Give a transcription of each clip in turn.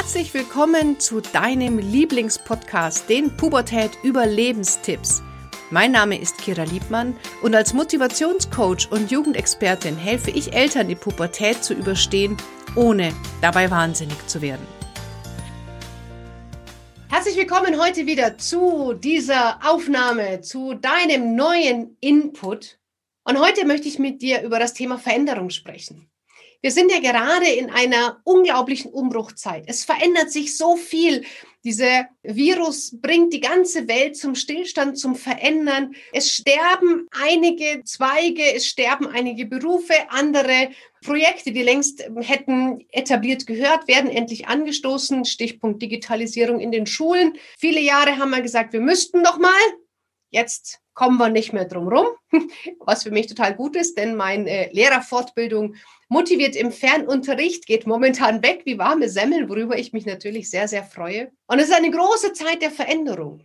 Herzlich willkommen zu deinem Lieblingspodcast, den Pubertät Überlebenstipps. Mein Name ist Kira Liebmann und als Motivationscoach und Jugendexpertin helfe ich Eltern, die Pubertät zu überstehen, ohne dabei wahnsinnig zu werden. Herzlich willkommen heute wieder zu dieser Aufnahme, zu deinem neuen Input. Und heute möchte ich mit dir über das Thema Veränderung sprechen. Wir sind ja gerade in einer unglaublichen Umbruchzeit. Es verändert sich so viel. Dieser Virus bringt die ganze Welt zum Stillstand, zum Verändern. Es sterben einige Zweige, es sterben einige Berufe, andere Projekte, die längst hätten etabliert gehört, werden endlich angestoßen. Stichpunkt Digitalisierung in den Schulen. Viele Jahre haben wir gesagt, wir müssten noch mal. Jetzt kommen wir nicht mehr drum rum, was für mich total gut ist, denn meine äh, Lehrerfortbildung motiviert im Fernunterricht geht momentan weg wie warme Semmeln, worüber ich mich natürlich sehr, sehr freue. Und es ist eine große Zeit der Veränderung.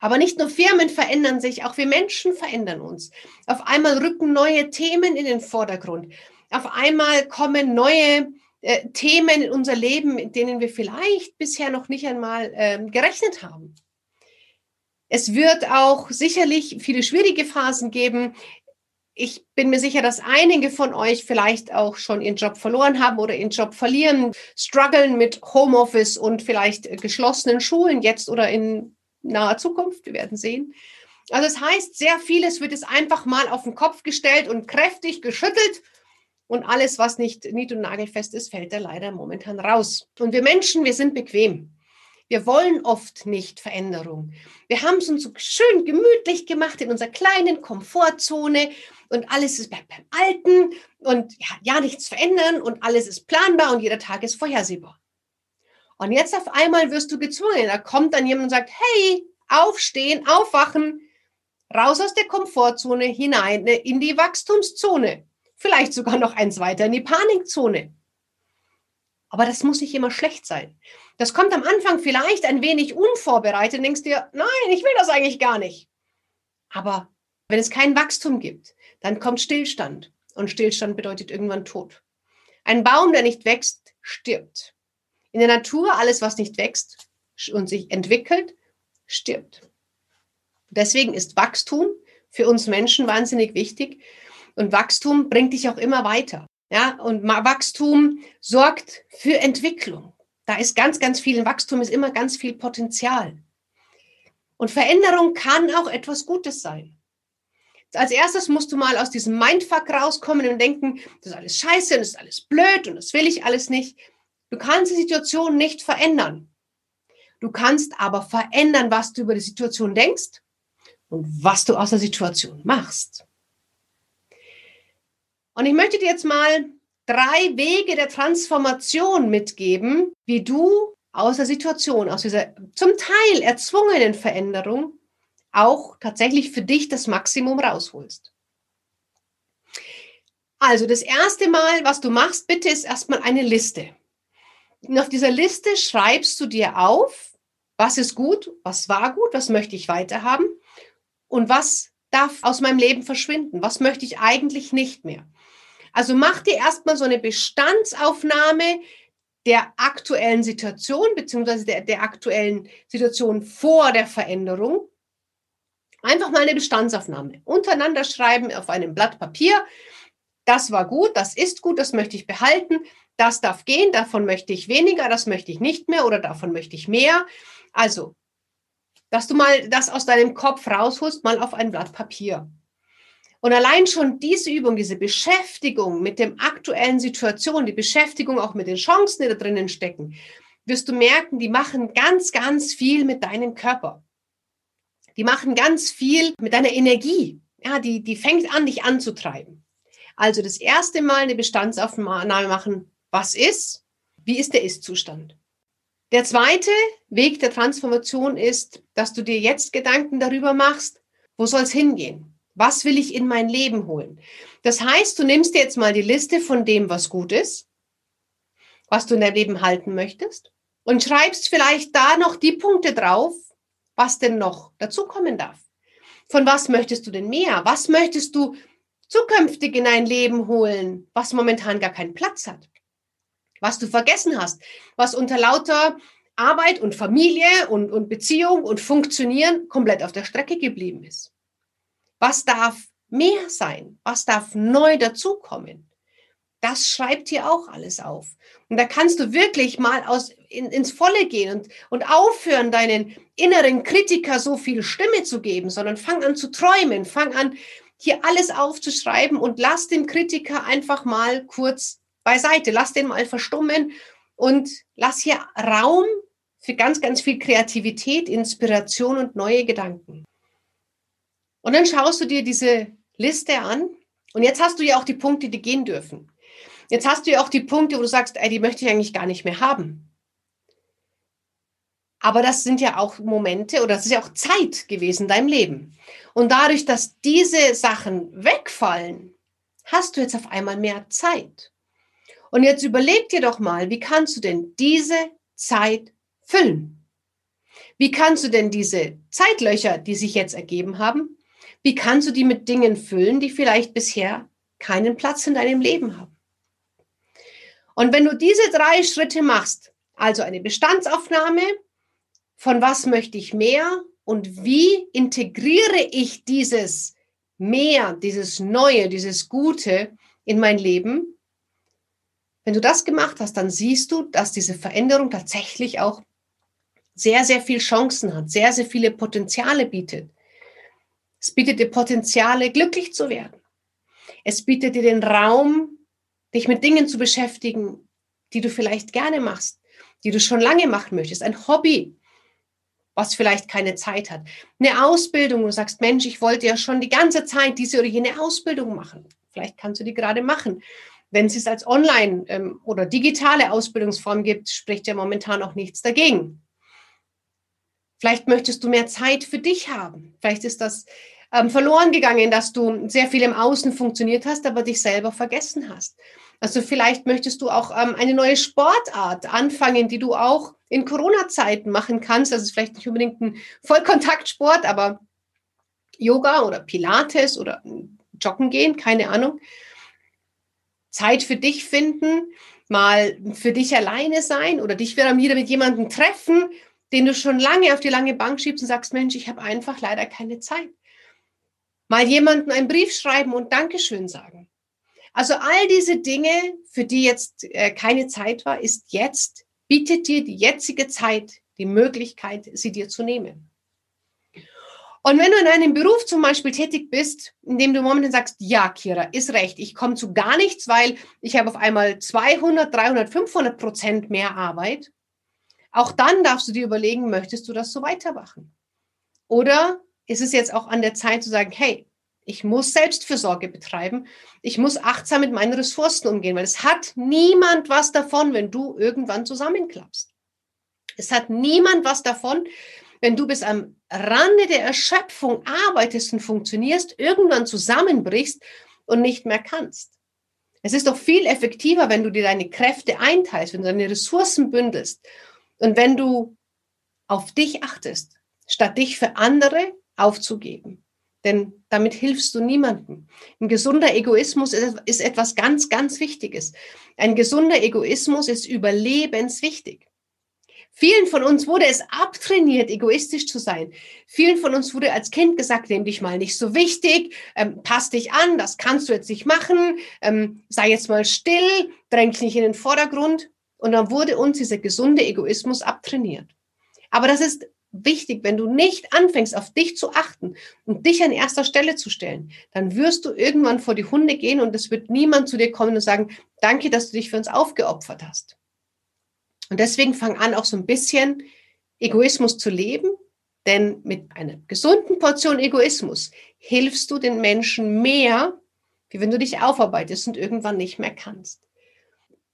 Aber nicht nur Firmen verändern sich, auch wir Menschen verändern uns. Auf einmal rücken neue Themen in den Vordergrund. Auf einmal kommen neue äh, Themen in unser Leben, mit denen wir vielleicht bisher noch nicht einmal äh, gerechnet haben. Es wird auch sicherlich viele schwierige Phasen geben. Ich bin mir sicher, dass einige von euch vielleicht auch schon ihren Job verloren haben oder ihren Job verlieren, strugglen mit Homeoffice und vielleicht geschlossenen Schulen jetzt oder in naher Zukunft. Wir werden sehen. Also das heißt, sehr vieles wird es einfach mal auf den Kopf gestellt und kräftig geschüttelt. Und alles, was nicht nied- und nagelfest ist, fällt da leider momentan raus. Und wir Menschen, wir sind bequem. Wir wollen oft nicht Veränderung. Wir haben es uns so schön gemütlich gemacht in unserer kleinen Komfortzone und alles ist bleibt beim Alten und ja, ja, nichts verändern und alles ist planbar und jeder Tag ist vorhersehbar. Und jetzt auf einmal wirst du gezwungen. Da kommt dann jemand und sagt, hey, aufstehen, aufwachen, raus aus der Komfortzone hinein in die Wachstumszone. Vielleicht sogar noch eins weiter in die Panikzone. Aber das muss nicht immer schlecht sein. Das kommt am Anfang vielleicht ein wenig unvorbereitet und denkst dir, nein, ich will das eigentlich gar nicht. Aber wenn es kein Wachstum gibt, dann kommt Stillstand. Und Stillstand bedeutet irgendwann Tod. Ein Baum, der nicht wächst, stirbt. In der Natur, alles, was nicht wächst und sich entwickelt, stirbt. Deswegen ist Wachstum für uns Menschen wahnsinnig wichtig. Und Wachstum bringt dich auch immer weiter. Ja, und Wachstum sorgt für Entwicklung. Da ist ganz, ganz viel Wachstum, ist immer ganz viel Potenzial. Und Veränderung kann auch etwas Gutes sein. Als erstes musst du mal aus diesem Mindfuck rauskommen und denken, das ist alles scheiße und das ist alles blöd und das will ich alles nicht. Du kannst die Situation nicht verändern. Du kannst aber verändern, was du über die Situation denkst und was du aus der Situation machst. Und ich möchte dir jetzt mal drei Wege der Transformation mitgeben, wie du aus der Situation, aus dieser zum Teil erzwungenen Veränderung auch tatsächlich für dich das Maximum rausholst. Also das erste Mal, was du machst, bitte ist erstmal eine Liste. Und auf dieser Liste schreibst du dir auf, was ist gut, was war gut, was möchte ich weiterhaben und was darf aus meinem Leben verschwinden, was möchte ich eigentlich nicht mehr. Also mach dir erstmal so eine Bestandsaufnahme der aktuellen Situation beziehungsweise der, der aktuellen Situation vor der Veränderung. Einfach mal eine Bestandsaufnahme. Untereinander schreiben auf einem Blatt Papier. Das war gut, das ist gut, das möchte ich behalten. Das darf gehen, davon möchte ich weniger, das möchte ich nicht mehr oder davon möchte ich mehr. Also, dass du mal das aus deinem Kopf rausholst, mal auf ein Blatt Papier. Und allein schon diese Übung, diese Beschäftigung mit dem aktuellen Situation, die Beschäftigung auch mit den Chancen, die da drinnen stecken, wirst du merken, die machen ganz, ganz viel mit deinem Körper. Die machen ganz viel mit deiner Energie. Ja, die, die fängt an, dich anzutreiben. Also das erste Mal eine Bestandsaufnahme machen. Was ist? Wie ist der Ist-Zustand? Der zweite Weg der Transformation ist, dass du dir jetzt Gedanken darüber machst, wo soll es hingehen? Was will ich in mein Leben holen? Das heißt, du nimmst dir jetzt mal die Liste von dem, was gut ist, was du in deinem Leben halten möchtest und schreibst vielleicht da noch die Punkte drauf, was denn noch dazukommen darf. Von was möchtest du denn mehr? Was möchtest du zukünftig in dein Leben holen, was momentan gar keinen Platz hat? Was du vergessen hast, was unter lauter Arbeit und Familie und, und Beziehung und Funktionieren komplett auf der Strecke geblieben ist. Was darf mehr sein? Was darf neu dazukommen? Das schreibt hier auch alles auf. Und da kannst du wirklich mal aus, in, ins Volle gehen und, und aufhören, deinen inneren Kritiker so viel Stimme zu geben, sondern fang an zu träumen, fang an, hier alles aufzuschreiben und lass den Kritiker einfach mal kurz beiseite, lass den mal verstummen und lass hier Raum für ganz, ganz viel Kreativität, Inspiration und neue Gedanken. Und dann schaust du dir diese Liste an und jetzt hast du ja auch die Punkte, die gehen dürfen. Jetzt hast du ja auch die Punkte, wo du sagst, ey, die möchte ich eigentlich gar nicht mehr haben. Aber das sind ja auch Momente oder das ist ja auch Zeit gewesen in deinem Leben. Und dadurch, dass diese Sachen wegfallen, hast du jetzt auf einmal mehr Zeit. Und jetzt überleg dir doch mal, wie kannst du denn diese Zeit füllen? Wie kannst du denn diese Zeitlöcher, die sich jetzt ergeben haben, wie kannst du die mit Dingen füllen, die vielleicht bisher keinen Platz in deinem Leben haben? Und wenn du diese drei Schritte machst, also eine Bestandsaufnahme, von was möchte ich mehr und wie integriere ich dieses mehr, dieses Neue, dieses Gute in mein Leben, wenn du das gemacht hast, dann siehst du, dass diese Veränderung tatsächlich auch sehr, sehr viel Chancen hat, sehr, sehr viele Potenziale bietet. Es bietet dir Potenziale, glücklich zu werden. Es bietet dir den Raum, dich mit Dingen zu beschäftigen, die du vielleicht gerne machst, die du schon lange machen möchtest, ein Hobby, was vielleicht keine Zeit hat, eine Ausbildung, wo du sagst, Mensch, ich wollte ja schon die ganze Zeit diese oder jene Ausbildung machen. Vielleicht kannst du die gerade machen. Wenn es es als Online- ähm, oder digitale Ausbildungsform gibt, spricht ja momentan auch nichts dagegen. Vielleicht möchtest du mehr Zeit für dich haben. Vielleicht ist das ähm, verloren gegangen, dass du sehr viel im Außen funktioniert hast, aber dich selber vergessen hast. Also vielleicht möchtest du auch ähm, eine neue Sportart anfangen, die du auch in Corona-Zeiten machen kannst. Das ist vielleicht nicht unbedingt ein Vollkontaktsport, aber Yoga oder Pilates oder Joggen gehen, keine Ahnung. Zeit für dich finden, mal für dich alleine sein oder dich wieder mit jemandem treffen, den du schon lange auf die lange Bank schiebst und sagst, Mensch, ich habe einfach leider keine Zeit. Mal jemanden einen Brief schreiben und Dankeschön sagen. Also all diese Dinge, für die jetzt äh, keine Zeit war, ist jetzt, bietet dir die jetzige Zeit die Möglichkeit, sie dir zu nehmen. Und wenn du in einem Beruf zum Beispiel tätig bist, in dem du momentan sagst, ja, Kira, ist recht, ich komme zu gar nichts, weil ich habe auf einmal 200, 300, 500 Prozent mehr Arbeit, auch dann darfst du dir überlegen, möchtest du das so weitermachen? Oder ist es jetzt auch an der Zeit zu sagen, hey, ich muss Selbstfürsorge betreiben. Ich muss achtsam mit meinen Ressourcen umgehen, weil es hat niemand was davon, wenn du irgendwann zusammenklappst. Es hat niemand was davon, wenn du bis am Rande der Erschöpfung arbeitest und funktionierst, irgendwann zusammenbrichst und nicht mehr kannst. Es ist doch viel effektiver, wenn du dir deine Kräfte einteilst, wenn du deine Ressourcen bündelst und wenn du auf dich achtest, statt dich für andere aufzugeben. Denn damit hilfst du niemandem. Ein gesunder Egoismus ist, etwas ganz, ganz Wichtiges. Ein gesunder Egoismus ist überlebenswichtig. Vielen von uns wurde es abtrainiert, egoistisch zu sein. Vielen von uns wurde als Kind gesagt, nimm dich mal nicht so wichtig, ähm, pass dich an, das kannst du jetzt nicht machen, ähm, sei jetzt mal still, dräng dich nicht in den Vordergrund. Und dann wurde uns dieser gesunde Egoismus abtrainiert. Aber das ist wichtig, wenn du nicht anfängst, auf dich zu achten und dich an erster Stelle zu stellen, dann wirst du irgendwann vor die Hunde gehen und es wird niemand zu dir kommen und sagen, danke, dass du dich für uns aufgeopfert hast. Und deswegen fang an, auch so ein bisschen Egoismus zu leben, denn mit einer gesunden Portion Egoismus hilfst du den Menschen mehr, wie wenn du dich aufarbeitest und irgendwann nicht mehr kannst.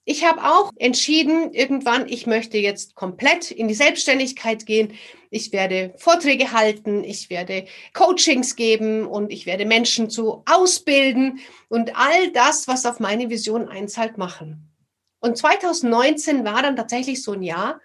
Ich habe auch entschieden, irgendwann, ich möchte jetzt komplett in die Selbstständigkeit gehen. Ich werde Vorträge halten, ich werde Coachings geben und ich werde Menschen zu ausbilden und all das, was auf meine Vision einzahlt, machen. Und 2019 war dann tatsächlich so ein Jahr,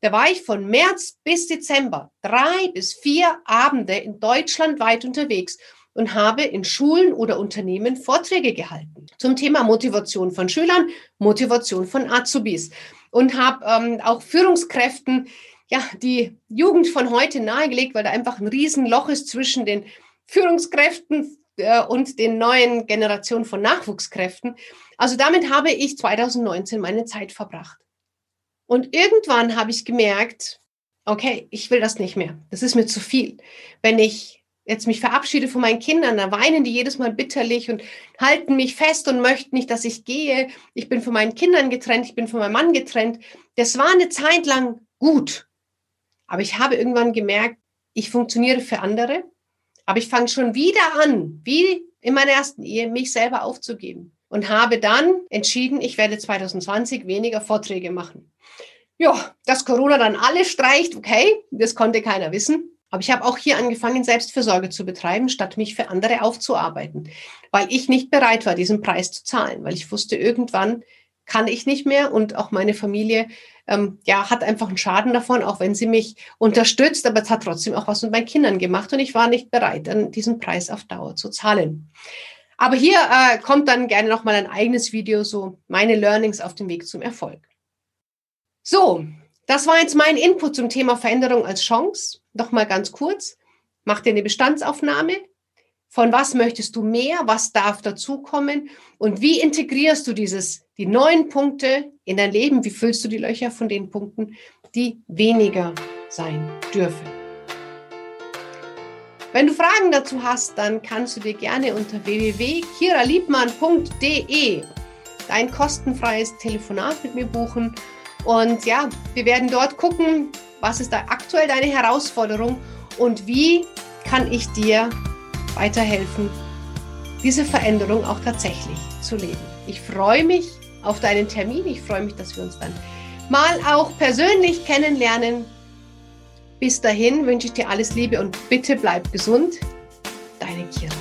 da war ich von März bis Dezember drei bis vier Abende in Deutschland weit unterwegs und habe in Schulen oder Unternehmen Vorträge gehalten zum Thema Motivation von Schülern, Motivation von Azubis und habe ähm, auch Führungskräften ja die Jugend von heute nahegelegt, weil da einfach ein Riesenloch ist zwischen den Führungskräften äh, und den neuen Generationen von Nachwuchskräften. Also damit habe ich 2019 meine Zeit verbracht. Und irgendwann habe ich gemerkt, okay, ich will das nicht mehr. Das ist mir zu viel. Wenn ich jetzt mich verabschiede von meinen Kindern, da weinen die jedes Mal bitterlich und halten mich fest und möchten nicht, dass ich gehe. Ich bin von meinen Kindern getrennt, ich bin von meinem Mann getrennt. Das war eine Zeit lang gut. Aber ich habe irgendwann gemerkt, ich funktioniere für andere, aber ich fange schon wieder an, wie in meiner ersten Ehe, mich selber aufzugeben und habe dann entschieden, ich werde 2020 weniger Vorträge machen. Ja, dass Corona dann alles streicht, okay, das konnte keiner wissen. Aber ich habe auch hier angefangen, Selbstfürsorge zu betreiben, statt mich für andere aufzuarbeiten, weil ich nicht bereit war, diesen Preis zu zahlen, weil ich wusste, irgendwann kann ich nicht mehr und auch meine Familie ähm, ja, hat einfach einen Schaden davon, auch wenn sie mich unterstützt, aber es hat trotzdem auch was mit meinen Kindern gemacht und ich war nicht bereit, diesen Preis auf Dauer zu zahlen. Aber hier äh, kommt dann gerne nochmal ein eigenes Video, so meine Learnings auf dem Weg zum Erfolg. So, das war jetzt mein Input zum Thema Veränderung als Chance. Nochmal ganz kurz. Mach dir eine Bestandsaufnahme. Von was möchtest du mehr? Was darf dazukommen? Und wie integrierst du dieses, die neuen Punkte in dein Leben? Wie füllst du die Löcher von den Punkten, die weniger sein dürfen? Wenn du Fragen dazu hast, dann kannst du dir gerne unter www.kiraliebmann.de dein kostenfreies Telefonat mit mir buchen und ja, wir werden dort gucken, was ist da aktuell deine Herausforderung und wie kann ich dir weiterhelfen, diese Veränderung auch tatsächlich zu leben. Ich freue mich auf deinen Termin. Ich freue mich, dass wir uns dann mal auch persönlich kennenlernen. Bis dahin wünsche ich dir alles Liebe und bitte bleib gesund. Deine Kira.